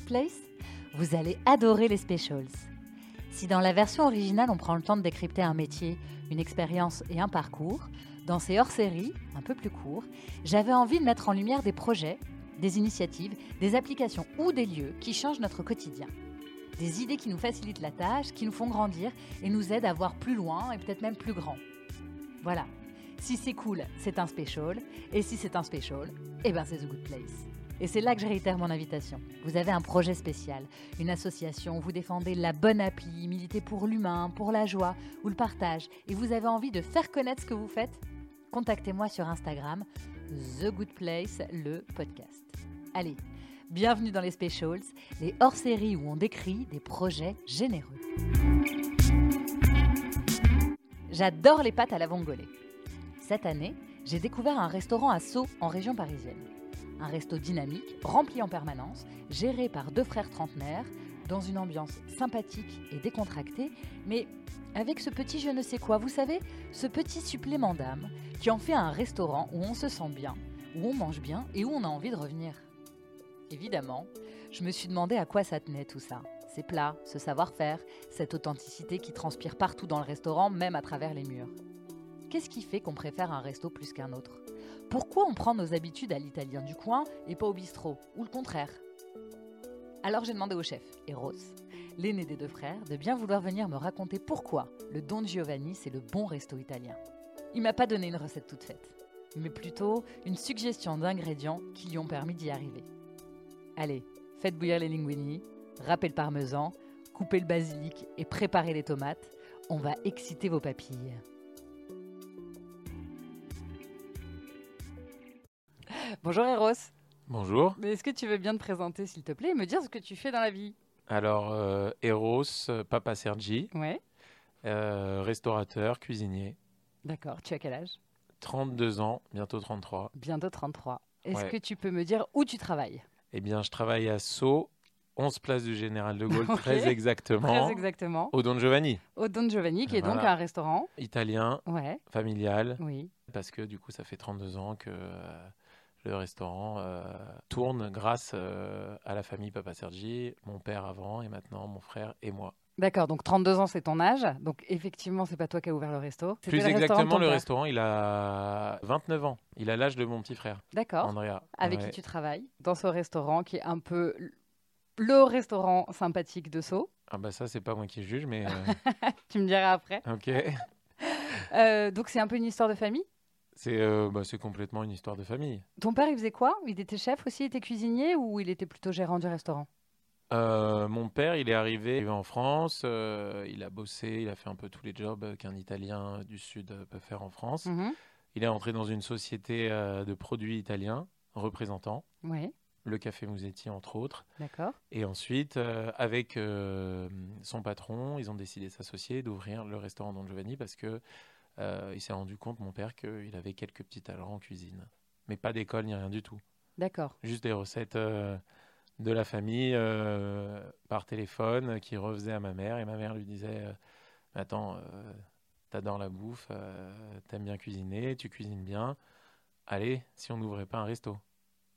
Place Vous allez adorer les specials. Si dans la version originale on prend le temps de décrypter un métier, une expérience et un parcours, dans ces hors-séries, un peu plus courts, j'avais envie de mettre en lumière des projets, des initiatives, des applications ou des lieux qui changent notre quotidien. Des idées qui nous facilitent la tâche, qui nous font grandir et nous aident à voir plus loin et peut-être même plus grand. Voilà. Si c'est cool, c'est un special. Et si c'est un special, eh ben c'est The Good Place. Et c'est là que je réitère mon invitation. Vous avez un projet spécial, une association, vous défendez la bonne appli, militez pour l'humain, pour la joie ou le partage, et vous avez envie de faire connaître ce que vous faites Contactez-moi sur Instagram, The Good Place, le podcast. Allez, bienvenue dans les Specials, les hors-séries où on décrit des projets généreux. J'adore les pâtes à la vongolais. Cette année, j'ai découvert un restaurant à Sceaux en région parisienne. Un resto dynamique, rempli en permanence, géré par deux frères trentenaires, dans une ambiance sympathique et décontractée, mais avec ce petit je ne sais quoi, vous savez, ce petit supplément d'âme qui en fait un restaurant où on se sent bien, où on mange bien et où on a envie de revenir. Évidemment, je me suis demandé à quoi ça tenait tout ça. Ces plats, ce savoir-faire, cette authenticité qui transpire partout dans le restaurant, même à travers les murs. Qu'est-ce qui fait qu'on préfère un resto plus qu'un autre? Pourquoi on prend nos habitudes à l'italien du coin et pas au bistrot Ou le contraire? Alors j'ai demandé au chef, Eros, l'aîné des deux frères, de bien vouloir venir me raconter pourquoi le Don Giovanni c'est le bon resto italien. Il m'a pas donné une recette toute faite, mais plutôt une suggestion d'ingrédients qui lui ont permis d'y arriver. Allez, faites bouillir les linguini, râpez le parmesan, coupez le basilic et préparez les tomates. On va exciter vos papilles. Bonjour Eros. Bonjour. Mais est-ce que tu veux bien te présenter s'il te plaît et me dire ce que tu fais dans la vie? Alors, euh, Eros, Papa Sergi, Ouais. euh, restaurateur, cuisinier, D'accord, tu as quel âge? 32 ans, bientôt 33. Bientôt 33. Est-ce Ouais. que tu peux me dire où tu travailles? Eh bien, je travaille à Sceaux, 11 place du Général de Gaulle, très exactement, Très exactement. au Don Giovanni. Au Don Giovanni, qui est donc un restaurant. Italien, Ouais, familial, oui. parce que du coup, ça fait 32 ans que euh, le restaurant euh, tourne grâce euh, à la famille Papa Sergi, mon père avant et maintenant mon frère et moi. D'accord, donc 32 ans, c'est ton âge. Donc effectivement, c'est pas toi qui as ouvert le resto. Plus le exactement, le restaurant, il a 29 ans. Il a l'âge de mon petit frère, D'accord. Andrea. Avec Ouais. qui tu travailles dans ce restaurant qui est un peu le restaurant sympathique de Sceaux. Ah bah ça, c'est pas moi qui juge, mais... euh, Tu me diras après. Ok. Euh, donc c'est un peu une histoire de famille? C'est euh, bah, complètement une histoire de famille. Ton père, il faisait quoi? Il était chef aussi, il était cuisinier ou il était plutôt gérant du restaurant? Euh, mon père, il est arrivé en France, euh, il a bossé, il a fait un peu tous les jobs qu'un Italien du Sud peut faire en France. Mhm. Il est entré dans une société euh, de produits italiens, représentant, Oui, le Café Musetti entre autres. d'accord. Et ensuite, avec son patron, ils ont décidé de s'associer, d'ouvrir le restaurant Don Giovanni parce que euh, il s'est rendu compte, mon père, qu'il avait quelques petits talents en cuisine. Mais pas d'école ni rien du tout. D'accord. juste des recettes euh, de la famille euh, par téléphone qui refaisait à ma mère et ma mère lui disait attends t'adores la bouffe t'aimes bien cuisiner tu cuisines bien allez si on n'ouvrait pas un resto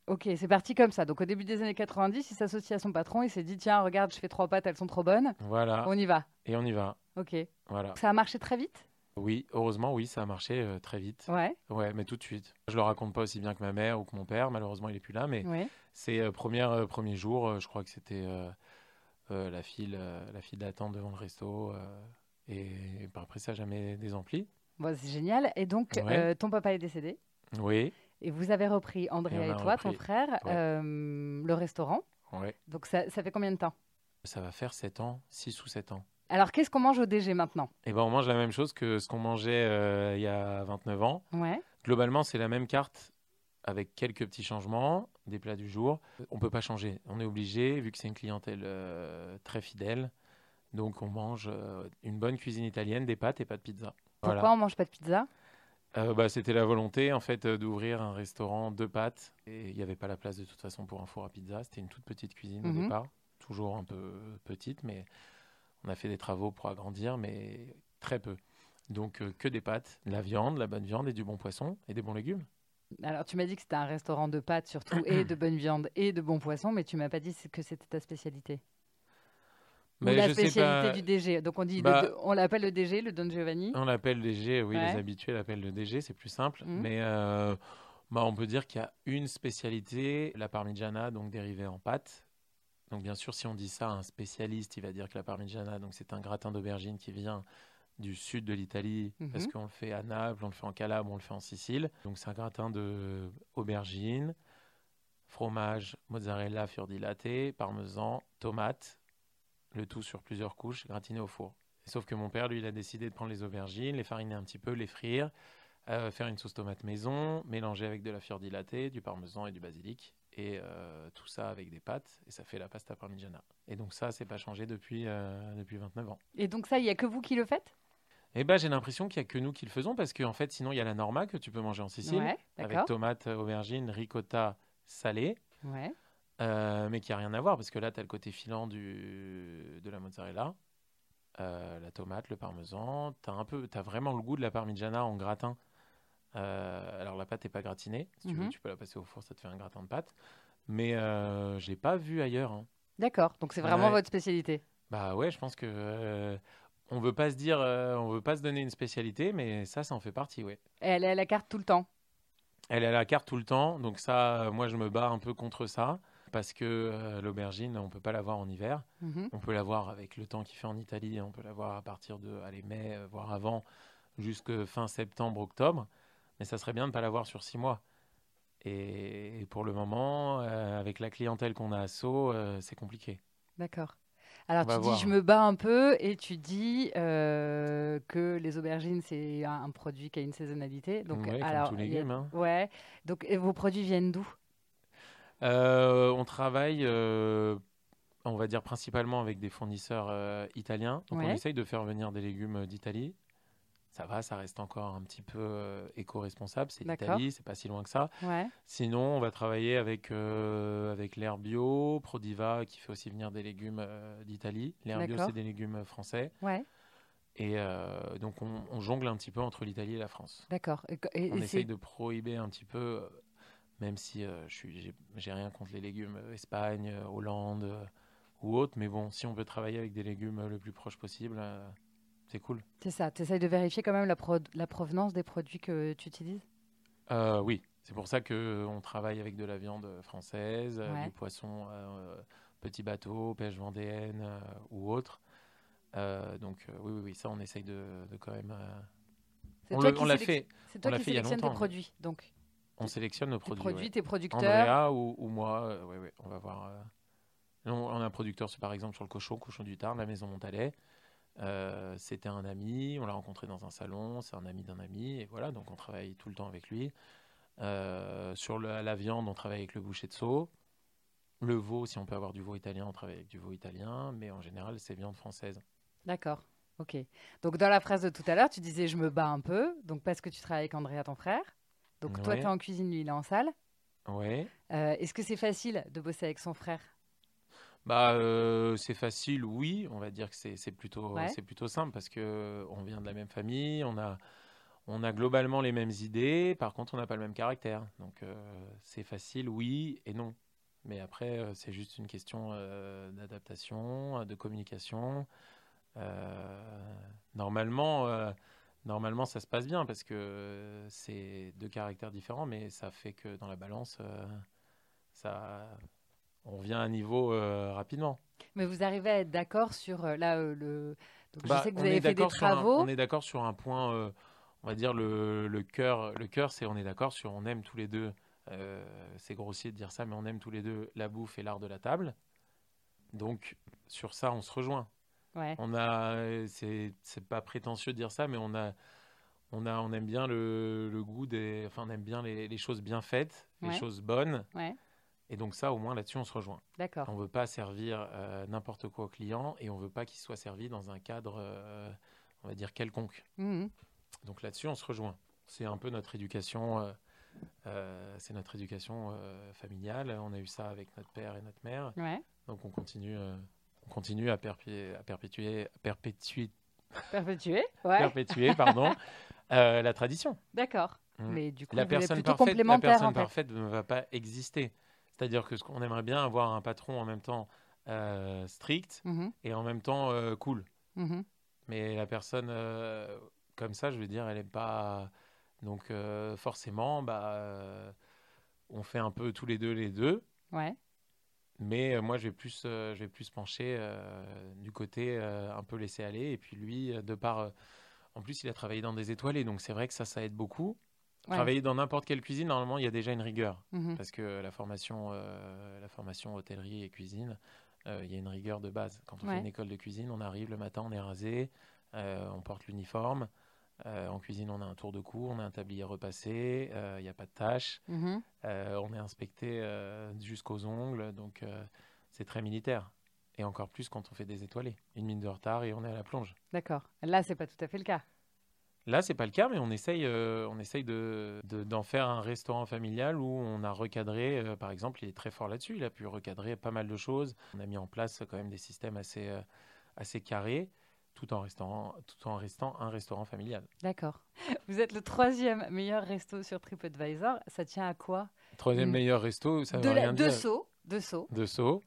Ok, c'est parti comme ça. Donc au début des années 90, il s'associe à son patron, il s'est dit tiens, regarde, je fais trois pâtes, elles sont trop bonnes. voilà On y va. et on y va Ok. voilà Ça a marché très vite? Oui heureusement oui ça a marché euh, très vite Ouais. ouais mais tout de suite je le raconte pas aussi bien que ma mère ou que mon père malheureusement il est plus là mais Ouais. C'est euh, première, euh, premier jour, euh, je crois que c'était la file, la file d'attente devant le resto. et, et par après, ça jamais désempli. Bon, c'est génial. Et donc, Ouais. ton papa est décédé. Oui, Et vous avez repris, Andrea et, toi, ton frère, Ouais. le restaurant. ouais. Donc ça, ça fait combien de temps? Ça va faire 7 ans, 6 ou 7 ans. Alors, qu'est-ce qu'on mange au DG maintenant? Et ben on mange la même chose que ce qu'on mangeait euh, il y a 29 ans. Ouais. Globalement, c'est la même carte avec quelques petits changements, des plats du jour. On peut pas changer. On est obligé, vu que c'est une clientèle euh, très fidèle. Donc on mange euh, une bonne cuisine italienne, des pâtes et pas de pizza. Pourquoi Voilà. on mange pas de pizza? Bah, C'était la volonté en fait d'ouvrir un restaurant de pâtes et il n'y avait pas la place de toute façon pour un four à pizza. C'était une toute petite cuisine Mhm. au départ, toujours un peu petite, mais on a fait des travaux pour agrandir, mais très peu. Donc euh, que des pâtes, de la viande, la bonne viande et du bon poisson et des bons légumes. Alors, tu m'as dit que c'était un restaurant de pâtes surtout, et de bonne viande, et de bons poissons, mais tu m'as pas dit que c'était ta spécialité. Mais Ou la spécialité pas- du DG. Donc, on dit, le- Bah- on l'appelle le DG, le Don Giovanni. On l'appelle DG, oui, Ouais. les habitués l'appellent le DG, c'est plus simple. Mhm. Mais euh, bah, on peut dire qu'il y a une spécialité, la parmigiana, donc dérivée en pâte. Donc bien sûr, si on dit ça à un spécialiste, il va dire que la parmigiana, donc c'est un gratin d'aubergine qui vient du sud de l'Italie, parce Mhm. qu'on le fait à Naples, on le fait en Calabre, on le fait en Sicile? Donc c'est un gratin de aubergine, fromage, mozzarella, fior di latte, parmesan, tomate, le tout sur plusieurs couches, gratiné au four. Sauf que mon père, lui, il a décidé de prendre les aubergines, les fariner un petit peu, les frire, euh, faire une sauce tomate maison, mélanger avec de la fior di latte, du parmesan et du basilic, et euh, tout ça avec des pâtes, et ça fait la pasta parmigiana. Et donc ça, c'est pas changé depuis, euh, depuis 29 ans. Et donc, ça, il y a que vous qui le faites? Et ben j'ai l'impression qu'il y a que nous qui le faisons, parce qu'en fait, sinon, il y a la norma que tu peux manger en Sicile, Ouais, avec tomates, aubergines, ricotta salée, Ouais. euh, mais qui a rien à voir, parce que là, tu as le côté filant du, de la mozzarella, euh, la tomate, le parmesan. Tu as, un peu, t'as vraiment le goût de la parmigiana en gratin. Euh, alors, la pâte n'est pas gratinée. Si tu veux, Mhm. tu peux la passer au four, ça te fait un gratin de pâte. Mais euh, je l'ai pas vu ailleurs. hein. D'accord. Donc, c'est vraiment votre spécialité. Bah ouais, je pense que euh, on veut pas se dire, on veut pas se donner une spécialité, mais ça, ça en fait partie, ouais. Et elle est à la carte tout le temps. Elle est à la carte tout le temps, donc ça, moi, je me bats un peu contre ça, parce que euh, l'aubergine, on peut pas l'avoir en hiver. Mhm. On peut l'avoir avec le temps qu'il fait en Italie, on peut l'avoir à partir de allez, mai, voire avant, jusque fin septembre, octobre. Mais ça serait bien de ne pas l'avoir sur six mois. Et, et pour le moment, euh, avec la clientèle qu'on a à Sceaux, euh, c'est compliqué. D'accord. Alors, tu dis, voir. je me bats un peu, et tu dis euh, que les aubergines, c'est un, un produit qui a une saisonnalité. Donc, Ouais, comme alors, tous a- légumes. hein. Ouais. Donc, et vos produits viennent d'où? Euh, on travaille, euh, on va dire principalement avec des fournisseurs italiens. Donc on essaye de faire venir des légumes d'Italie. Ça va, ça reste encore un petit peu euh, éco-responsable. C'est l'Italie, c'est pas si loin que ça. Ouais. Sinon, on va travailler avec, euh, avec l'air bio, Prodiva, qui fait aussi venir des légumes euh, d'Italie. L'air bio, c'est des légumes français. Ouais. Et euh, donc, on, on jongle un petit peu entre l'Italie et la France. D'accord. On essaye de prohiber un petit peu, même si je j'ai, rien contre les légumes Espagne, Hollande ou autre, mais bon, si on peut travailler avec des légumes le plus proche possible, c'est cool. C'est ça. Tu essayes de vérifier quand même la, pro- la provenance des produits que tu utilises? Euh, oui, c'est pour ça que on travaille avec de la viande française, euh, Ouais. du poisson euh, petit bateau, pêche vendéenne euh, ou autre. Euh, donc euh, oui, oui, oui, ça on essaye de, de quand même. euh, C'est on l'a fait, C'est toi on qui sélectionnes tes produits. Donc, on sélectionne nos tes produits. produits, ouais. tes producteurs. Andrea ou, ou moi, euh, ouais, on va voir. euh. On a un producteur, c'est par exemple sur le cochon, cochon du Tarn, la maison Montalet. Euh, C'était un ami, on l'a rencontré dans un salon, c'est un ami d'un ami, et voilà, donc on travaille tout le temps avec lui. Euh, sur le- la viande, on travaille avec le boucher de Sceaux. Le veau, si on peut avoir du veau italien, on travaille avec du veau italien, mais en général, c'est viande française. D'accord. Ok. Donc, dans la phrase de tout à l'heure, tu disais je me bats un peu. Donc, parce que tu travailles avec Andrea, ton frère. Donc, toi, Ouais. tu es en cuisine, lui, il est en salle. Ouais. Euh, Est-ce que c'est facile de bosser avec son frère? Bah, euh, c'est facile, oui. On va dire que c'est plutôt, Ouais. c'est plutôt simple parce que on vient de la même famille, on a, on a globalement les mêmes idées. Par contre, on n'a pas le même caractère. Donc, euh, c'est facile, oui et non. Mais après, euh, c'est juste une question euh, d'adaptation, euh, de communication. Euh, normalement, euh, normalement, ça se passe bien parce que euh, c'est deux caractères différents, mais ça fait que dans la balance, euh, ça, on revient à un niveau euh, rapidement. Mais vous arrivez à être d'accord sur euh, là euh, le. Donc, Bah, je sais que vous on avez est fait des d'accord sur un- travaux. on est d'accord sur un point, on va dire le, le cœur. Le cœur, c'est on est d'accord sur on aime tous les deux. c'est grossier de dire ça, mais on aime tous les deux la bouffe et l'art de la table. Donc sur ça, on se rejoint. Ouais. On a, c'est c'est pas prétentieux de dire ça, mais on a, on a, on aime bien le, le goût des, enfin on aime bien les, les choses bien faites, les choses bonnes. Ouais. Et donc ça, au moins là-dessus, on se rejoint. D'accord. On veut pas servir euh, n'importe quoi au client et on veut pas qu'il soit servi dans un cadre, euh, on va dire quelconque. Mhm. Donc là-dessus, on se rejoint. C'est un peu notre éducation, euh, c'est notre éducation familiale. On a eu ça avec notre père et notre mère, Ouais. donc on continue, on continue à, perpé- à perpétuer, à perpétuer, Perpétué. Ouais. perpétuer, pardon, la tradition. D'accord. Mm. Mais du coup, La vous personne plutôt parfaite, la personne en fait. parfaite ne va pas exister. C'est-à-dire que ce qu'on aimerait bien avoir un patron en même temps euh, strict Mhm, et en même temps euh, cool. mhm. Mais la personne euh, comme ça, je veux dire, elle n'est pas. Donc forcément, bah, on fait un peu tous les deux les deux. Ouais. Mais moi, je vais plus, je vais plus pencher du côté un peu laisser aller. Et puis lui, de par. en plus, il a travaillé dans des étoilés, donc c'est vrai que ça, ça aide beaucoup. Ouais. Travailler dans n'importe quelle cuisine, normalement, il y a déjà une rigueur. Mhm. Parce que la formation, euh, la formation hôtellerie et cuisine, euh, il y a une rigueur de base. Quand on Ouais. fait une école de cuisine, on arrive le matin, on est rasé, euh, on porte l'uniforme. En cuisine, on a un tour de cou, on a un tablier repassé, il n'y a pas de tâches. Mhm. On est inspecté jusqu'aux ongles, donc c'est très militaire. Et encore plus quand on fait des étoilés. Une minute de retard et on est à la plonge. D'accord. Là, c'est pas tout à fait le cas. Là, c'est pas le cas, mais on essaye, euh, on essaye de, de- d'en faire un restaurant familial où on a recadré, euh, par exemple, il est très fort là-dessus, il a pu recadrer pas mal de choses. On a mis en place quand même des systèmes assez, euh, assez carrés, tout en, restant, tout en restant un restaurant familial. D'accord. Vous êtes le troisième meilleur resto sur TripAdvisor. Ça tient à quoi? Troisième meilleur resto, ça De veut la- rien de dire. Sceaux, de Sceaux, De Sceaux.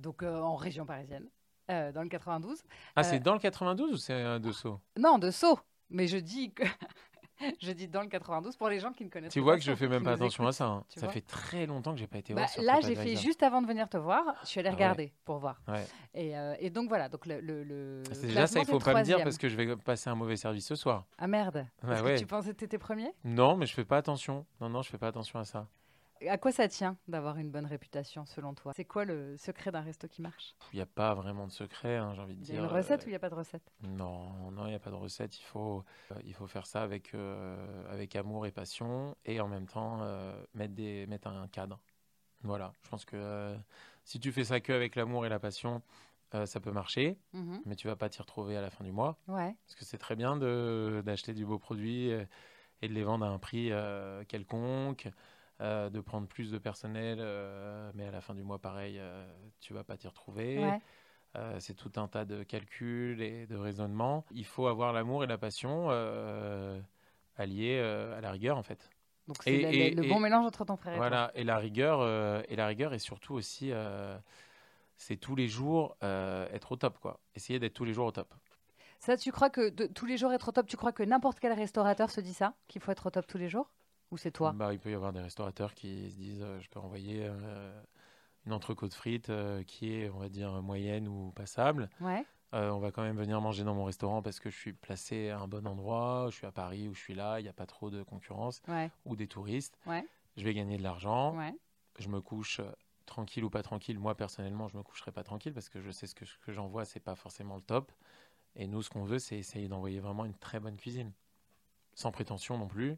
donc en région parisienne, dans le 92. Ah, c'est dans le 92 ou c'est de Sceaux Non, de Sceaux. Mais je dis que je dis dans le 92 pour les gens qui ne connaissent Tu pas vois que je Sceaux, fais même pas attention à ça. hein. tu Ça fait très longtemps que j'ai pas été Bah, voir là, j'ai fait juste avant de venir te voir. Je suis allée Ah ouais. regarder pour voir. Ouais. Et, euh, et donc voilà. Donc le, le, le C'est déjà ça, il faut pas me dire parce que je vais passer un mauvais service ce soir. Ah merde. Bah Parce que ouais. tu pensais que t'étais premier? Non, mais je fais pas attention. Non, non, je fais pas attention à ça. À quoi ça tient d'avoir une bonne réputation selon toi? C'est quoi le secret d'un resto qui marche? Il n'y a pas vraiment de secret, hein, j'ai envie de Il y dire. a une recette euh, ou il n'y a pas de recette? Non, non, il n'y a pas de recette. Il faut, euh, il faut faire ça avec, euh, avec amour et passion et en même temps euh, mettre, des, mettre un cadre. Voilà, je pense que si tu fais ça que avec l'amour et la passion, euh, ça peut marcher, Mhm. mais tu vas pas t'y retrouver à la fin du mois. Ouais. Parce que c'est très bien d'acheter du beau produit et de les vendre à un prix euh, quelconque, euh, de prendre plus de personnel, euh, mais à la fin du mois, pareil, euh, tu vas pas t'y retrouver. ouais. Euh, c'est tout un tas de calculs et de raisonnements. Il faut avoir l'amour et la passion alliés à la rigueur, en fait. Donc c'est Et- le, et- le et- bon mélange entre ton frère et toi. Voilà, et la rigueur, et la rigueur, et surtout aussi, c'est tous les jours être au top, quoi. Essayer d'être tous les jours au top. Ça, tu crois que de- tous les jours être au top Tu crois que n'importe quel restaurateur se dit ça Qu'il faut être au top tous les jours? Ou c'est toi Bah, il peut y avoir des restaurateurs qui se disent euh, je peux envoyer euh, une entrecôte frite euh, qui est, on va dire, moyenne ou passable. Ouais. Euh, on va quand même venir manger dans mon restaurant parce que je suis placé à un bon endroit, je suis à Paris ou je suis là, il n'y a pas trop de concurrence Ouais. ou des touristes. Ouais. Je vais gagner de l'argent. Je me couche tranquille ou pas tranquille. Moi, personnellement, je me coucherai pas tranquille parce que je sais ce que, ce que j'envoie, c'est pas forcément le top. Et nous, ce qu'on veut, c'est essayer d'envoyer vraiment une très bonne cuisine. Sans prétention non plus,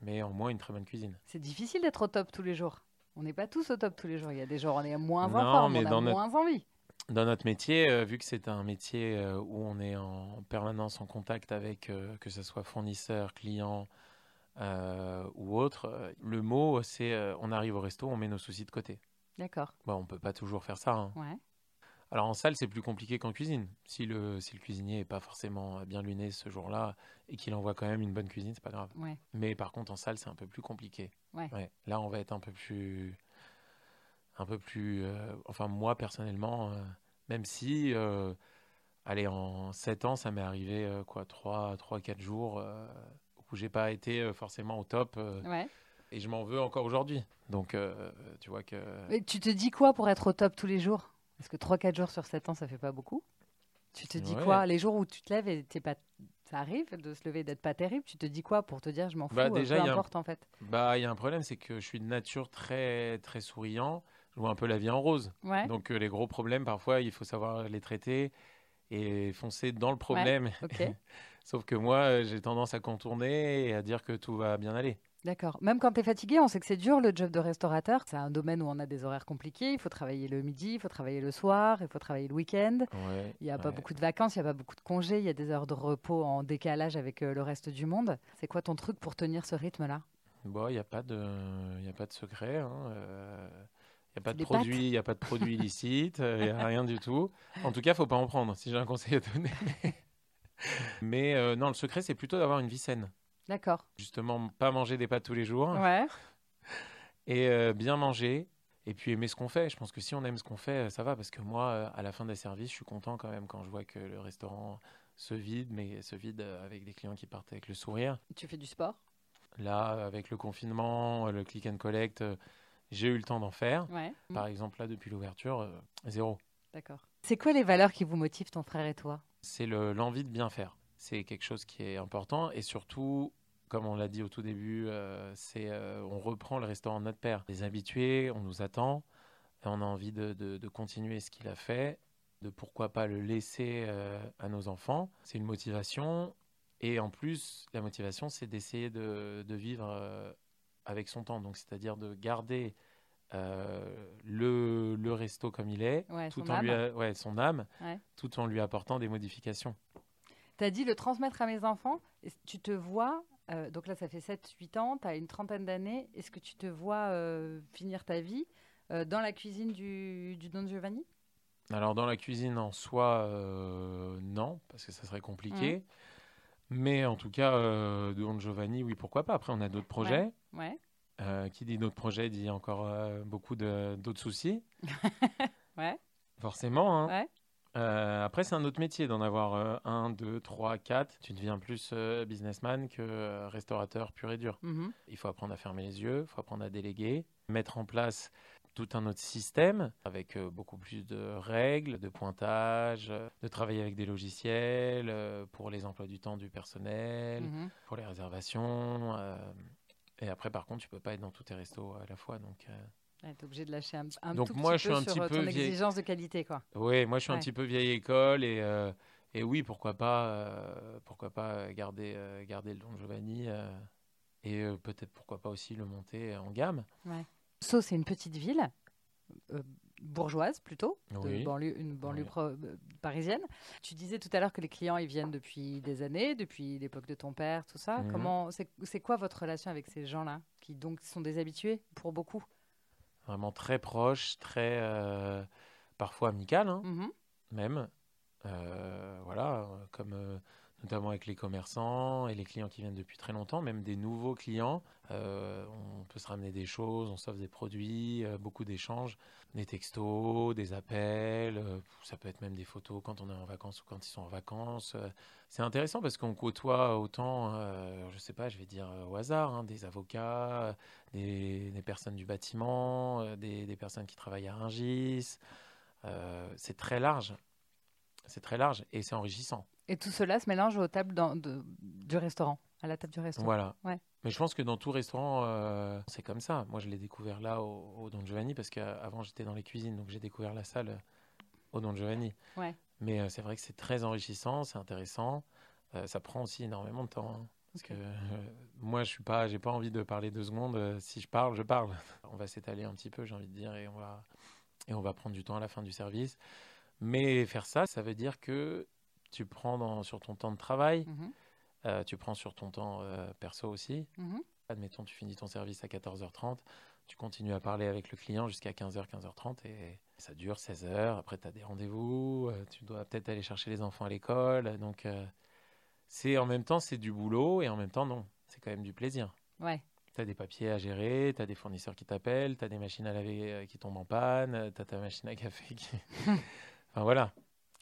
mais au moins une très bonne cuisine. C'est difficile d'être au top tous les jours. On n'est pas tous au top tous les jours. Il y a des jours où on est moins en Non, forme, mais on a dans notre- moins envie. Dans notre métier, euh, vu que c'est un métier euh, où on est en permanence en contact avec, euh, que ce soit fournisseur, client ou autre, le mot, c'est on arrive au resto, on met nos soucis de côté. D'accord. Bon, on peut pas toujours faire ça. hein. Ouais. Alors en salle, c'est plus compliqué qu'en cuisine. Si le, si le cuisinier est pas forcément bien luné ce jour-là et qu'il envoie quand même une bonne cuisine, c'est pas grave. Ouais. Mais par contre, en salle, c'est un peu plus compliqué. Ouais. Là, on va être un peu plus. Un peu plus. euh, enfin, moi, personnellement, euh, même si. euh, allez, en 7 ans, ça m'est arrivé, quoi, 3, 3 4 jours où j'ai pas été forcément au top. et je m'en veux encore aujourd'hui. Donc, tu vois que. Mais tu te dis quoi pour être au top tous les jours? Parce que 3-4 jours sur 7 ans, ça fait pas beaucoup. Tu te dis Ouais. quoi? Les jours où tu te lèves et t'es pas... ça arrive de se lever et d'être pas terrible, tu te dis quoi pour te dire je m'en fous, Bah, euh, déjà, peu il y a un- importe en fait? Bah, il y a un problème, c'est que je suis de nature très, très souriant. Je vois un peu la vie en rose. Ouais, Donc, euh, les gros problèmes, parfois, il faut savoir les traiter et foncer dans le problème. Sauf que moi, euh, j'ai tendance à contourner et à dire que tout va bien aller. D'accord. Même quand t'es fatigué, on sait que c'est dur le job de restaurateur. C'est un domaine où on a des horaires compliqués. Il faut travailler le midi, il faut travailler le soir, il faut travailler le week-end. Ouais, Il n'y a pas beaucoup de vacances, il n'y a pas beaucoup de congés, il y a des heures de repos en décalage avec euh, le reste du monde. C'est quoi ton truc pour tenir ce rythme-là? Bon, il n'y a, pas de- y a pas de secret. hein, euh, Il n'y a pas de produit, il a pas de produit illicite, il n'y a rien du tout. En tout cas, il faut pas en prendre, si j'ai un conseil à donner. Mais euh, non, le secret, c'est plutôt d'avoir une vie saine. D'accord. Justement, pas manger des pâtes tous les jours Ouais. et euh, bien manger. Et puis aimer ce qu'on fait. Je pense que si on aime ce qu'on fait, ça va. Parce que moi, euh, à la fin des services, je suis content quand même quand je vois que le restaurant se vide, mais se vide euh, avec des clients qui partent avec le sourire. Tu fais du sport? Là, avec le confinement, euh, le click and collect, euh, j'ai eu le temps d'en faire. Ouais. Par exemple, là, depuis l'ouverture, euh, zéro. D'accord. C'est quoi les valeurs qui vous motivent, ton frère et toi? C'est le- l'envie de bien faire. C'est quelque chose qui est important. Et surtout, comme on l'a dit au tout début, euh, c'est euh, on reprend le restaurant de notre père. Les habitués, on nous attend. Et on a envie de, de- de continuer ce qu'il a fait, de pourquoi pas le laisser euh, à nos enfants. C'est une motivation. Et en plus, la motivation, c'est d'essayer de, de vivre avec son temps. Donc, c'est-à-dire de garder le, le resto comme il est, Ouais, tout son en lui, âme. a- ouais, son âme, Ouais. tout en lui apportant des modifications. T'as dit le transmettre à mes enfants. Tu te vois, euh, donc là ça fait 7-8 ans, tu as une trentaine d'années. Est-ce que tu te vois euh, finir ta vie euh, dans la cuisine du, du Don Giovanni? Alors dans la cuisine en soi, non, parce que ça serait compliqué. Mais en tout cas, Don Giovanni, oui, pourquoi pas. Après, on a d'autres projets. Ouais. Qui dit d'autres projets dit encore beaucoup d'autres soucis. Ouais. Forcément. hein. Ouais. Euh, après, c'est un autre métier d'en avoir euh, un, deux, trois, quatre. Tu deviens plus euh, businessman que restaurateur pur et dur. Mhm. Il faut apprendre à fermer les yeux, il faut apprendre à déléguer, mettre en place tout un autre système avec beaucoup plus de règles, de pointage, de travailler avec des logiciels pour les emplois du temps du personnel, Mhm. pour les réservations. et après, par contre, tu peux pas être dans tous tes restos à la fois. Donc, Ouais, t'es obligé de lâcher un, un Donc tout moi, petit je suis peu un sur petit euh, peu ton vieille- exigence de qualité, quoi. oui, moi, je suis un Ouais. petit peu vieille école et, euh, et oui, pourquoi pas, euh, pourquoi pas garder, euh, garder le Don Giovanni et peut-être pourquoi pas aussi le monter en gamme. Sceaux, c'est une petite ville, bourgeoise plutôt, de banlieue, une banlieue Oui. pro- euh, parisienne. Tu disais tout à l'heure que les clients, ils viennent depuis des années, depuis l'époque de ton père, tout ça. Mhm. Comment, c'est, c'est quoi votre relation avec ces gens-là, qui donc sont des habitués pour beaucoup? Vraiment très proche, très euh, parfois amical hein, Mhm. même. Euh, voilà, comme euh, notamment avec les commerçants et les clients qui viennent depuis très longtemps, même des nouveaux clients. Euh, on peut se ramener des choses, on s'offre des produits, euh, beaucoup d'échanges, des textos, des appels, euh, ça peut être même des photos quand on est en vacances ou quand ils sont en vacances. C'est intéressant parce qu'on côtoie autant, je sais pas, je vais dire au hasard, hein, des avocats, des, personnes du bâtiment, des, des personnes qui travaillent à Rungis. Euh, c'est très large. C'est très large et c'est enrichissant. Et tout cela se mélange aux tables dans- de- du restaurant, à la table du restaurant. Voilà. Ouais. Mais je pense que dans tout restaurant, euh, c'est comme ça. Moi, je l'ai découvert là au, au Don Giovanni parce qu'avant, j'étais dans les cuisines, donc j'ai découvert la salle euh, au Don Giovanni. Ouais. Mais euh, c'est vrai que c'est très enrichissant, c'est intéressant. Euh, ça prend aussi énormément de temps. hein. parce que moi, je suis pas, j'ai pas envie de parler deux secondes. Si je parle, je parle. on va s'étaler un petit peu, j'ai envie de dire, et on va et on va prendre du temps à la fin du service. Mais faire ça, ça veut dire que tu prends dans- sur ton temps de travail, euh, tu prends sur ton temps euh, perso aussi. Mhm. Admettons, tu finis ton service à 14h30, tu continues à parler avec le client jusqu'à 15h, 15h30 et ça dure 16h. Après, tu as des rendez-vous, euh, tu dois peut-être aller chercher les enfants à l'école. Donc, euh, c'est en même temps, c'est du boulot et en même temps, non, c'est quand même du plaisir. Ouais. Tu as des papiers à gérer, tu as des fournisseurs qui t'appellent, tu as des machines à laver euh, qui tombent en panne, tu as ta machine à café qui. enfin voilà,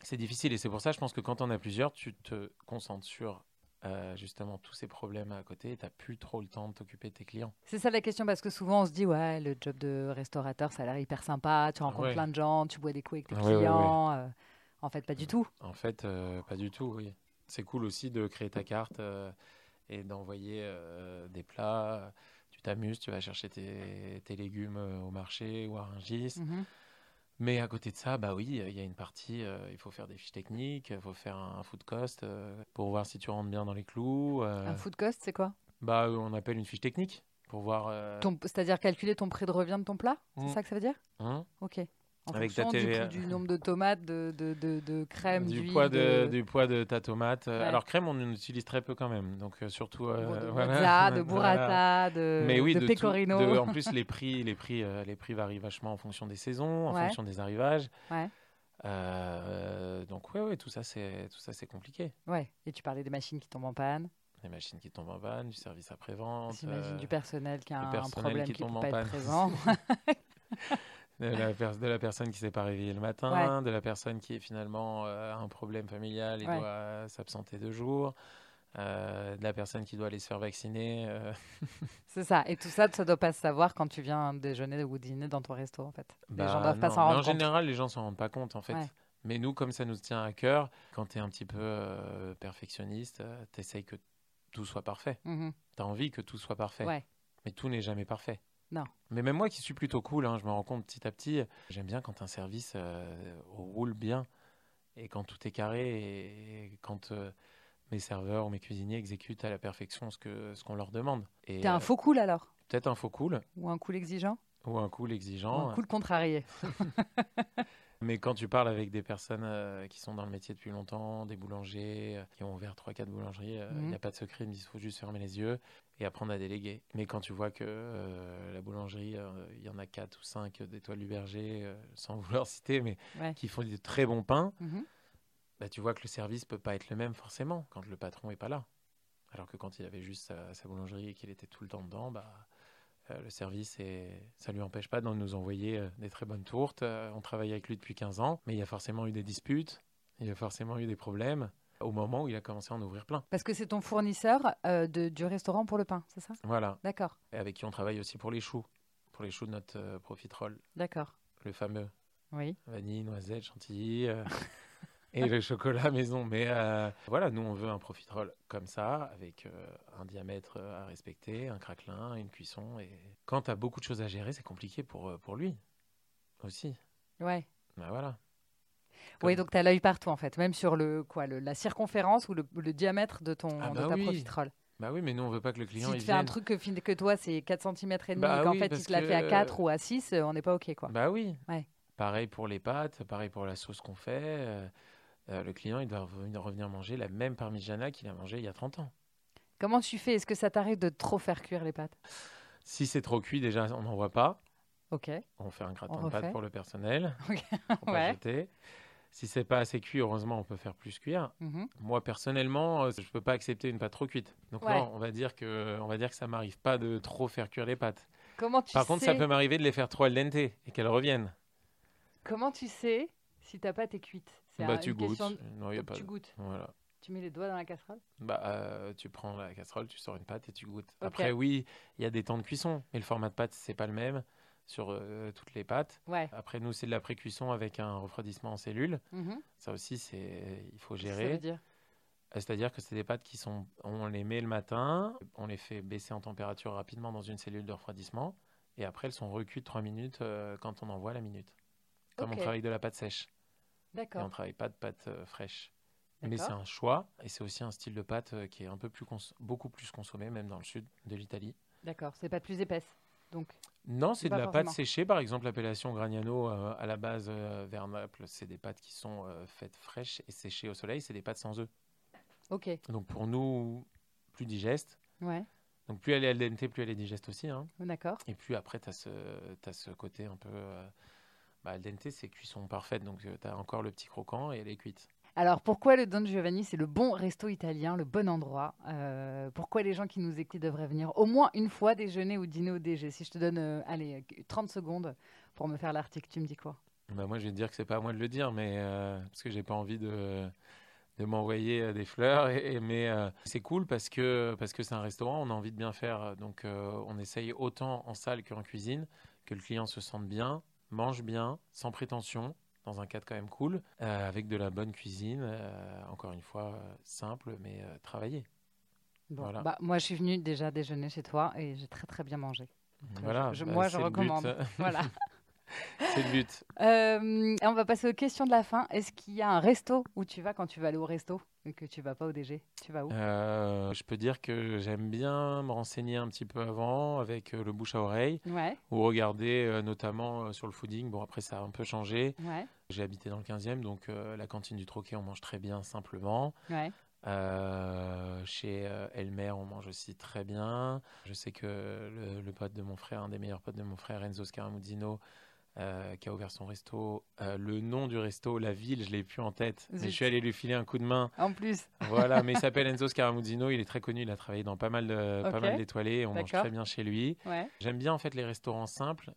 c'est difficile et c'est pour ça, je pense que quand on a plusieurs, tu te concentres sur euh, justement tous ces problèmes à côté et tu plus trop le temps de t'occuper de tes clients. C'est ça la question, parce que souvent on se dit, ouais, le job de restaurateur, ça a l'air hyper sympa, tu rencontres Ouais. plein de gens, tu bois des coups avec tes Ouais, ouais, ouais. clients. euh, en fait, pas du tout. En fait, euh, pas du tout, oui. C'est cool aussi de créer ta carte euh, et d'envoyer euh, des plats. Tu t'amuses, tu vas chercher tes, tes légumes au marché ou à Rungis. Mhm. Mais à côté de ça, bah oui, il y a une partie, euh, il faut faire des fiches techniques, il faut faire un food cost euh, pour voir si tu rentres bien dans les clous. euh, Un food cost, c'est quoi? Bah, on appelle une fiche technique pour voir. euh, Ton- C'est-à-dire calculer ton prix de revient de ton plat C'est Mm. ça que ça veut dire? Hein, Ok. En Avec ta fonction du, prix du nombre de tomates, de, de, de, de crème, du poids de, de, du poids de ta tomate. Euh, Ouais. Alors crème, on en utilise très peu quand même, donc euh, surtout. euh, de voilà. mozza, de burrata, de, Mais oui, de, de tout- pecorino. en plus, les prix, les prix, euh, les prix varient vachement en fonction des saisons, en Ouais. fonction des arrivages. Ouais. Euh, donc ouais, ouais, tout ça, c'est tout ça, c'est compliqué. Ouais. Et tu parlais des machines qui tombent en panne. des machines qui tombent en panne, du service après-vente. J'imagine euh, du personnel qui a un personnel problème qui qui ne tombe peut en pas être panne. présent. De, la pers- de la personne qui s'est pas réveillée le matin, de la personne qui est finalement euh, a un problème familial et Ouais. doit s'absenter deux jours, euh, de la personne qui doit aller se faire vacciner. euh, C'est ça. Et tout ça, ça doit pas se savoir quand tu viens déjeuner ou dîner dans ton resto, en fait. Les gens Bah doivent pas s'en rendre En compte. général, les gens s'en rendent pas compte, en fait. Ouais. Mais nous, comme ça nous tient à cœur, quand tu es un petit peu euh, perfectionniste, tu essayes que tout soit parfait. Mhm. Tu as envie que tout soit parfait. Ouais. Mais tout n'est jamais parfait. Non. Mais même moi qui suis plutôt cool, hein, je me rends compte petit à petit, j'aime bien quand un service euh, roule bien et quand tout est carré et, quand euh, mes serveurs ou mes cuisiniers exécutent à la perfection ce que ce qu'on leur demande. T'es un euh, faux cool alors? peut-être un faux cool Ou un cool exigeant? Ou un cool Ou exigeant. un cool contrarié Mais quand tu parles avec des personnes euh, qui sont dans le métier depuis longtemps, des boulangers euh, qui ont ouvert 3-4 boulangeries, il n'y Mhm. a pas de secret, ils me disent qu'il faut juste fermer les yeux et apprendre à déléguer. Mais quand tu vois que euh, la boulangerie, euh, il y en a 4 ou 5 d'étoiles du berger, euh, sans vouloir citer, mais Ouais. qui font des très bons pains, Mhm. bah, tu vois que le service peut pas être le même forcément quand le patron est pas là. Alors que quand il avait juste sa, sa boulangerie et qu'il était tout le temps dedans, bah, le service, et ça lui empêche pas de nous envoyer des très bonnes tourtes. On travaille avec lui depuis 15 ans, mais il y a forcément eu des disputes, il y a forcément eu des problèmes au moment où il a commencé à en ouvrir plein. Parce que c'est ton fournisseur euh, de, du restaurant pour le pain, c'est ça? Voilà. D'accord, Et avec qui on travaille aussi pour les choux, pour les choux de notre euh, profiterole, d'accord. le fameux Oui. vanille, noisette, chantilly euh, et le chocolat maison. Mais euh, voilà, nous on veut un profiterole comme ça, avec un diamètre à respecter, un craquelin, une cuisson. Et quand tu as beaucoup de choses à gérer, c'est compliqué pour, pour lui aussi. Ouais. Ben voilà. Oui, donc tu as l'œil partout en fait, même sur le quoi, le- la circonférence ou le, le diamètre de ton Ah de bah ta oui. profiterole. Bah oui, mais nous on veut pas que le client Si tu fais un truc que, toi c'est 4 cm et demi Bah et qu'en oui, fait il te l'a fait à que- 4 ou à 6, euh, on n'est pas OK quoi. Bah oui. Ouais. Pareil pour les pâtes, pareil pour la sauce qu'on fait. euh, euh, le client il doit revenir, manger la même parmigiana qu'il a mangé il y a 30 ans. Comment tu fais? Est-ce que ça t'arrive de trop faire cuire les pâtes? Si c'est trop cuit, déjà on n'en voit pas. OK. On fait un gratin On de pâtes pour le personnel. Ok. Faut pas Ouais. jeter. Si c'est pas assez cuit, heureusement, on peut faire plus cuire. Mhm. Moi, personnellement, euh, je peux pas accepter une pâte trop cuite. Donc Ouais. non, on va dire que, on va dire que ça m'arrive pas de trop faire cuire les pâtes. Comment tu Par sais contre, ça peut m'arriver de les faire trop al dente et qu'elles reviennent. Comment tu sais si ta pâte est cuite? C'est Bah, tu goûtes. de- Non, y a pas tu de- goûtes. Voilà. Tu mets les doigts dans la casserole? Bah, euh, tu prends la casserole, tu sors une pâte et tu goûtes. Après, oui, il y a des temps de cuisson, mais le format de pâte, c'est pas le même sur euh, toutes les pâtes. Ouais. Après, nous, c'est de la pré-cuisson avec un refroidissement en cellule. Mhm. Ça aussi, c'est il faut Ça gérer. veut dire? Euh, C'est-à-dire que c'est des pâtes qui sont, on les met le matin, on les fait baisser en température rapidement dans une cellule de refroidissement, et après elles sont recuites 3 minutes euh, quand on envoie la minute. Comme on travaille de la pâte sèche, et on D'accord. travaille pas de pâte euh, fraîche. Mais c'est D'accord. un choix, et c'est aussi un style de pâte euh, qui est un peu plus beaucoup plus consommé, même dans le sud de l'Italie. D'accord. C'est pas plus épaisse. Donc, Non, c'est de la forcément. pâte séchée, par exemple l'appellation Gragnano euh, à la base euh, vers Naples, c'est des pâtes qui sont euh, faites fraîches et séchées au soleil, c'est des pâtes sans œufs. ok. Donc pour nous, plus digeste. Ouais. Donc plus elle est al dente, plus elle est digeste aussi. hein. D'accord. Et puis après, tu as, ce côté un peu... euh, bah, al dente, c'est cuisson parfaite. Donc tu as encore le petit croquant et elle est cuite. Alors, pourquoi le Don Giovanni, c'est le bon resto italien, le bon endroit Euh, Pourquoi les gens qui nous écoutent devraient venir au moins une fois déjeuner ou dîner au DG Si je te donne, euh, allez, 30 secondes pour me faire l'article, tu me dis quoi? Bah, moi, je vais te dire que c'est pas à moi de le dire, mais euh, parce que j'ai pas envie de, de m'envoyer euh, des fleurs. Mais euh, c'est cool parce que parce que c'est un restaurant, on a envie de bien faire. Donc euh, on essaye autant en salle qu'en cuisine, que le client se sente bien, mange bien, sans prétention, dans un cadre quand même cool, euh, avec de la bonne cuisine. euh, encore une fois, euh, simple mais euh, travaillée. Bon, Voilà. bah, Moi, je suis venue déjà déjeuner chez toi et j'ai très très bien mangé. Voilà. je- bah, moi, je recommande. Voilà. C'est le but. Euh, on va passer aux questions de la fin. Est-ce qu'il y a un resto où tu vas quand tu vas aller au resto et que tu vas pas au DG Tu vas où? Euh, je peux dire que j'aime bien me renseigner un petit peu avant avec euh, le bouche à oreille. Ouais, ou regarder notamment sur le fooding. Bon, après, ça a un peu changé. ouais, J'ai habité dans le 15e, donc euh, la cantine du Troquet, on mange très bien simplement. ouais. Euh, chez Elmer, on mange aussi très bien. Je sais que le, le pote de mon frère, un des meilleurs potes de mon frère, Enzo Scaramuzzino, euh, qui a ouvert son resto. Euh, le nom du resto, la ville, je l'ai plus en tête. Mais je suis allé lui filer un coup de main. En plus. Voilà, mais il s'appelle Enzo Scaramuzzino. Il est très connu. Il a travaillé dans pas mal de, pas mal d'étoilés. On mange très bien chez lui. Ouais. J'aime bien en fait les restaurants simples.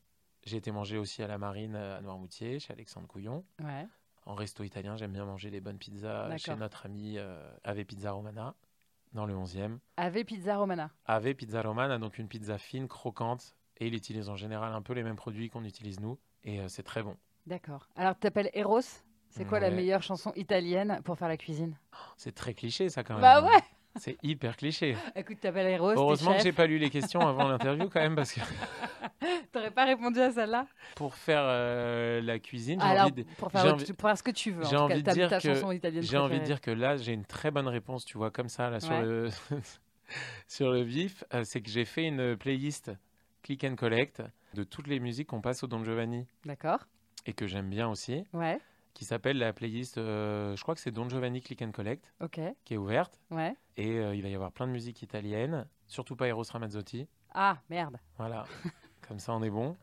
J'ai été manger aussi à la Marine euh, à Noirmoutier, chez Alexandre Couillon. Ouais. En resto italien, j'aime bien manger des bonnes pizzas chez notre ami euh, Ave Pizza Romana, dans le 11e. Ave Pizza Romana. Ave Pizza Romana, donc une pizza fine, croquante, et il utilise en général un peu les mêmes produits qu'on utilise nous, et euh, c'est très bon. D'accord. Alors, tu t'appelles Eros? C'est quoi la meilleure chanson italienne pour faire la cuisine? C'est très cliché ça quand même. Bah ouais C'est hyper cliché. Écoute, t'appelles Eros, Heureusement que j'ai pas lu les questions avant l'interview quand même, parce que T'aurais pas répondu à celle-là? Pour faire euh, la cuisine, j'ai envie, de, pour, faire j'ai autre- envie- pour faire ce que tu veux. j'ai envie de dire ta que- j'ai envie de dire que là, j'ai une très bonne réponse, tu vois, comme ça, là, sur, Ouais. le... sur le vif. Euh, c'est que j'ai fait une playlist Click and Collect de toutes les musiques qu'on passe au Don Giovanni D'accord. et que j'aime bien aussi, Ouais. qui s'appelle la playlist, euh, je crois que c'est Don Giovanni Click and Collect, Ok. qui est ouverte. Ouais. Et euh, il va y avoir plein de musique italienne, surtout pas Eros Ramazzotti. Ah, merde. Voilà, comme ça on est bon.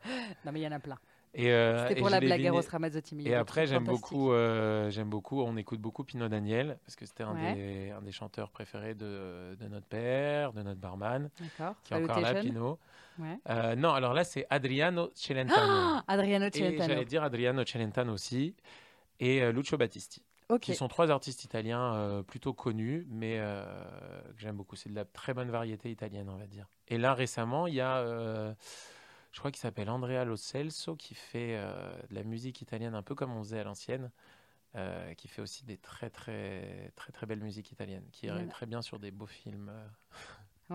Non, mais il y en a plein. Et, euh, C'était pour la blague Eros Ramazzotti. Et après, j'aime beaucoup, euh, j'aime beaucoup, on écoute beaucoup Pino Daniel, parce que c'était un, Ouais. des, un des chanteurs préférés de, de notre père, de notre barman, D'accord. qui est encore là. Pino. Ouais. Euh, non, alors là, c'est Adriano Celentano. Ah, Adriano et Celentano. j'allais dire Adriano Celentano aussi, et euh, Lucio Battisti, Ok. qui sont trois artistes italiens euh, plutôt connus, mais que j'aime beaucoup. C'est de la très bonne variété italienne, on va dire. Et là, récemment, il y a, je crois qu'il s'appelle Andrea Lo Celso, qui fait de la musique italienne un peu comme on faisait à l'ancienne. euh, qui fait aussi des très très très très belles musiques italiennes, qui irait très bien sur des beaux films.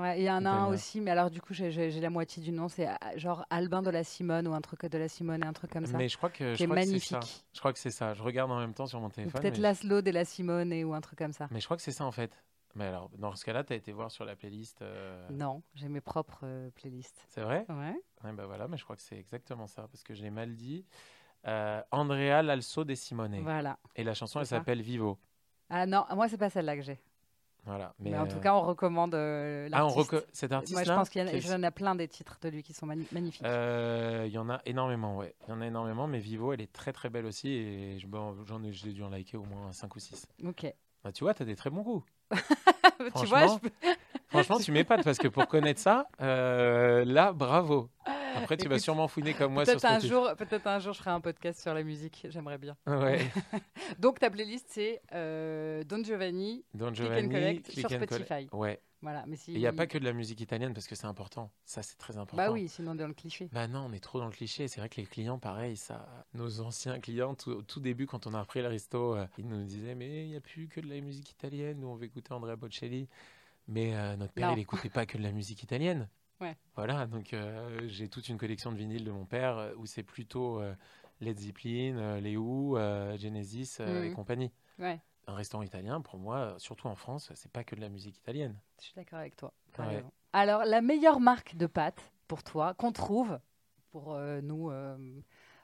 Ouais, il y en a un aussi, mais alors du coup, j'ai- la moitié du nom. C'est euh, genre Albin de la Simone ou un truc de la Simone, un truc comme ça. Mais je crois que je crois que c'est ça. magnifique. Je crois que c'est ça. Je regarde en même temps sur mon téléphone. peut-être mais- Laszlo de la Simone ou un truc comme ça. Mais je crois que c'est ça en fait. Mais alors, dans ce cas-là, tu as été voir sur la playlist. euh, Non, j'ai mes propres euh, playlists. C'est vrai? Ouais. Ouais, bah voilà, mais je crois que c'est exactement ça, parce que j'ai mal dit. Euh, Andrea Lalso de Simone. Voilà. Et la chanson, elle s'appelle Vivo. Ah non, moi, c'est pas celle-là que j'ai. Voilà. Mais, Mais, en tout euh, cas, on recommande euh, ah, on l'artiste. reco- cet artiste-là Moi, je pense qu'il y en a, plein des titres de lui qui sont magnifiques. Euh, Il y en a énormément, ouais. Il y en a énormément, mais Vivo, elle est très très belle aussi, et je- bon, j'en ai, j'ai dû en liker au moins 5 ou 6. Ok. Bah, tu vois, tu as des très bons goûts. tu vois, je Franchement, tu m'épates, parce que pour connaître ça, euh, là, bravo. Après, tu vas sûrement fouiner comme moi sur peut-être un Spotify. jour, peut-être un jour, je ferai un podcast sur la musique. J'aimerais bien. Ouais. Donc ta playlist, c'est euh, Don Giovanni. Don Click and Giovanni, Collect Click sur and Collect. Spotify. Ouais. Voilà. Mais si. Il n'y a pas que de la musique italienne parce que c'est important. Ça, c'est très important. Bah oui, sinon dans le cliché. Bah non, on est trop dans le cliché. C'est vrai que les clients, pareil, ça, nos anciens clients, tout, au tout début, quand on a repris le resto, euh, ils nous disaient Mais il n'y a plus que de la musique italienne. Nous, on veut écouter Andrea Bocelli. Mais euh, notre père, Non. il n'écoutait pas que de la musique italienne. Ouais. Voilà, donc euh, j'ai toute une collection de vinyles de mon père euh, où c'est plutôt euh, Led Zeppelin, euh, les Who, Genesis et Mhm. compagnie. Ouais. Un restaurant italien, pour moi, surtout en France, c'est pas que de la musique italienne. Je suis d'accord avec toi. Ouais. Alors, la meilleure marque de pâtes pour toi, qu'on trouve pour nous,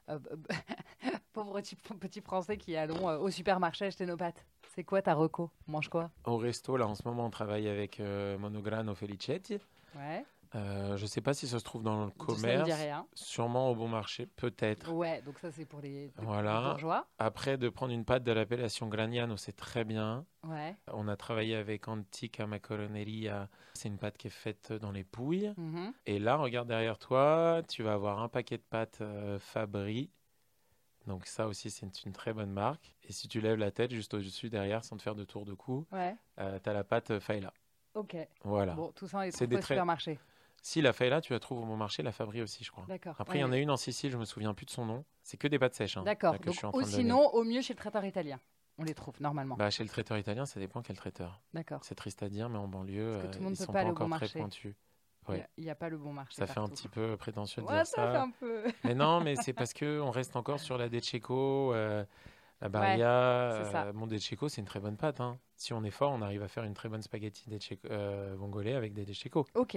pauvres petits, Français qui allons au supermarché acheter nos pâtes, c'est quoi ta reco? On mange quoi? Au resto, là, en ce moment, on travaille avec euh, Monograno Felicetti. Ouais. Euh, je sais pas si ça se trouve dans le dit commerce. rien. Sûrement au bon marché, peut-être. Ouais, donc ça c'est pour les, bourgeois. Après, de prendre une pâte de l'appellation Gragnano, c'est très bien. Ouais. On a travaillé avec Antica Macaroneria. C'est une pâte qui est faite dans les pouilles. Mhm. Et là, regarde derrière toi, tu vas avoir un paquet de pâtes euh, Fabri. Donc ça aussi, c'est une très bonne marque. Et si tu lèves la tête juste au-dessus, derrière, sans te faire de tour de cou, Ouais. tu as la pâte euh, Failla. Ok. Voilà. Bon, tout ça trouve des au très-. Si la Failla, tu la trouves au bon marché, la Fabri aussi, je crois. D'accord. Après, il y en a une en Sicile, je me souviens plus de son nom. C'est que des pâtes sèches. hein, D'accord. ou sinon, au mieux chez le traiteur italien. On les trouve normalement. Bah, chez le traiteur italien, ça dépend quel traiteur. D'accord. C'est triste à dire, mais en banlieue, Parce que euh, tout le monde ils peut sont pas pas encore bon très pointus. Il ouais. Il n'y a, pas le bon marché. Ça fait un petit peu prétentieux de Ouais, dire ça fait un peu. Mais non, mais c'est parce que on reste encore sur la De Cecco, euh, la Barilla. ça. euh, mon De Cecco, c'est une très bonne pâte. hein. Si on est fort, on arrive à faire une très bonne spaghetti de Cecco- euh, avec des De Cecco. Ok.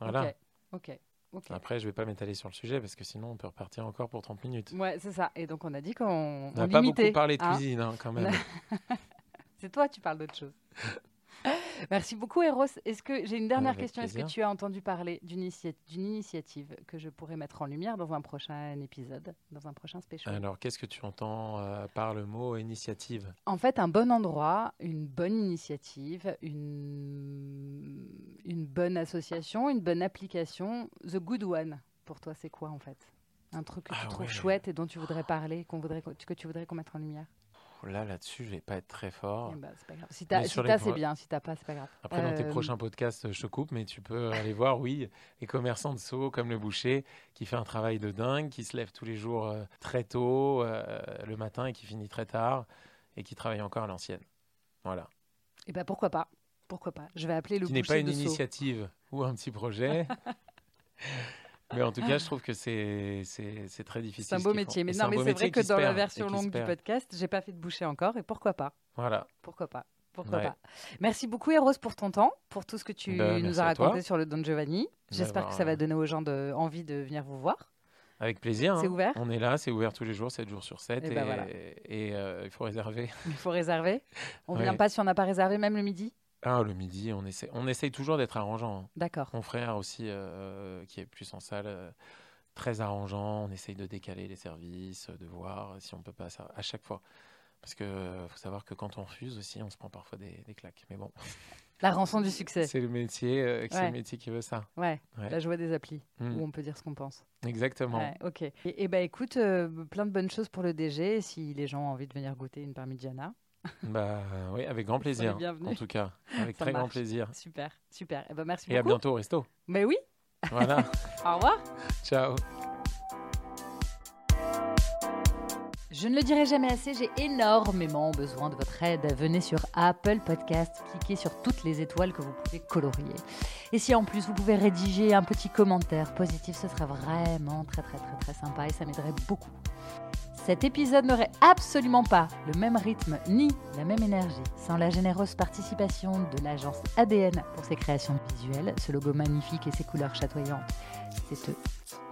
Voilà. Ok. Ok. Ok. Après, je vais pas m'étaler sur le sujet parce que sinon, on peut repartir encore pour 30 minutes. Ouais, c'est ça. Et donc on a dit qu'on On n'a pas beaucoup parlé de hein. cuisine, hein, quand même. C'est toi, tu parles d'autre chose. Merci beaucoup, Eros. Est-ce que j'ai une dernière Avec question? Est-ce que tu as entendu parler d'une initia- d'une initiative que je pourrais mettre en lumière dans un prochain épisode, dans un prochain spécial Alors, qu'est-ce que tu entends euh, par le mot initiative? En fait, un bon endroit, une bonne initiative, une, une bonne association, une bonne application. The Good One, pour toi, c'est quoi en fait? Un truc que tu Ah trouves ouais. chouette et dont tu voudrais parler, qu'on voudrait, que tu voudrais qu'on mette en lumière? Là, là-dessus, je vais pas être très fort. C'est pas grave. Si t'as, si c'est bien. Si t'as pas, c'est pas grave. Après, dans tes Euh, prochains podcasts, je te coupe, mais tu peux aller voir, oui, les commerçants de Sceaux, comme le boucher, qui fait un travail de dingue, qui se lève tous les jours euh, très tôt, euh, le matin, et qui finit très tard, et qui travaille encore à l'ancienne. Voilà. Eh ben, pourquoi pas? Pourquoi pas? Je vais appeler le qui n'est pas une initiative ou un petit projet. mais en tout cas, je trouve que c'est c'est c'est très difficile. C'est un beau métier. Mais non, mais c'est vrai que dans la version longue du podcast, j'ai pas fait de boucher encore. Et pourquoi pas? Voilà. Pourquoi pas? Pourquoi Ouais. pas? Merci beaucoup, Eros, pour ton temps, pour tout ce que tu Ben, nous as raconté sur le Don Giovanni. J'espère D'avoir, que ça va euh, donner aux gens de, envie de venir vous voir. Avec plaisir. C'est hein. ouvert On est là, c'est ouvert tous les jours, 7 jours sur 7. Eh Et, ben voilà. et, euh, il faut réserver. Il faut réserver. On Ouais. vient pas si on n'a pas réservé, même le midi? Ah, le midi, on essaie, on essaye toujours d'être arrangeant. hein. D'accord. Mon frère aussi, euh, qui est plus en salle, euh, très arrangeant. On essaye de décaler les services, de voir si on peut pas ça à chaque fois. Parce que euh, faut savoir que quand on refuse aussi, on se prend parfois des, des claques. Mais bon, La rançon du succès. c'est le métier, euh, c'est Ouais. le métier qui veut ça. Ouais, Ouais. la joie des applis, Mm. où on peut dire ce qu'on pense. Exactement. Ouais, ok. Et, et bah écoute, euh, plein de bonnes choses pour le DG. Si les gens ont envie de venir goûter une parmigiana, Bah oui, avec grand plaisir. bienvenus. En tout cas, avec Ça très grand plaisir. super, super. Et ben merci Et à beaucoup. bientôt au resto. Mais oui, Voilà. au revoir. Ciao. Je ne le dirai jamais assez, j'ai énormément besoin de votre aide. Venez sur Apple Podcast, cliquez sur toutes les étoiles que vous pouvez colorier. Et si en plus vous pouvez rédiger un petit commentaire positif, ce serait vraiment très très très très sympa et ça m'aiderait beaucoup. Cet épisode n'aurait absolument pas le même rythme ni la même énergie sans la généreuse participation de l'agence ADN pour ses créations visuelles, ce logo magnifique et ses couleurs chatoyantes. C'est eux.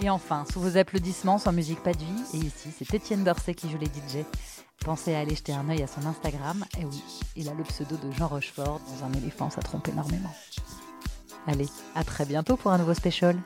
Et enfin, sous vos applaudissements, sans musique, pas de vie, et ici, c'est Étienne Dorset qui joue les DJ. Pensez à aller jeter un œil à son Instagram. Et oui, il a le pseudo de Jean Rochefort. Dans un éléphant, ça trompe énormément. Allez, à très bientôt pour un nouveau special.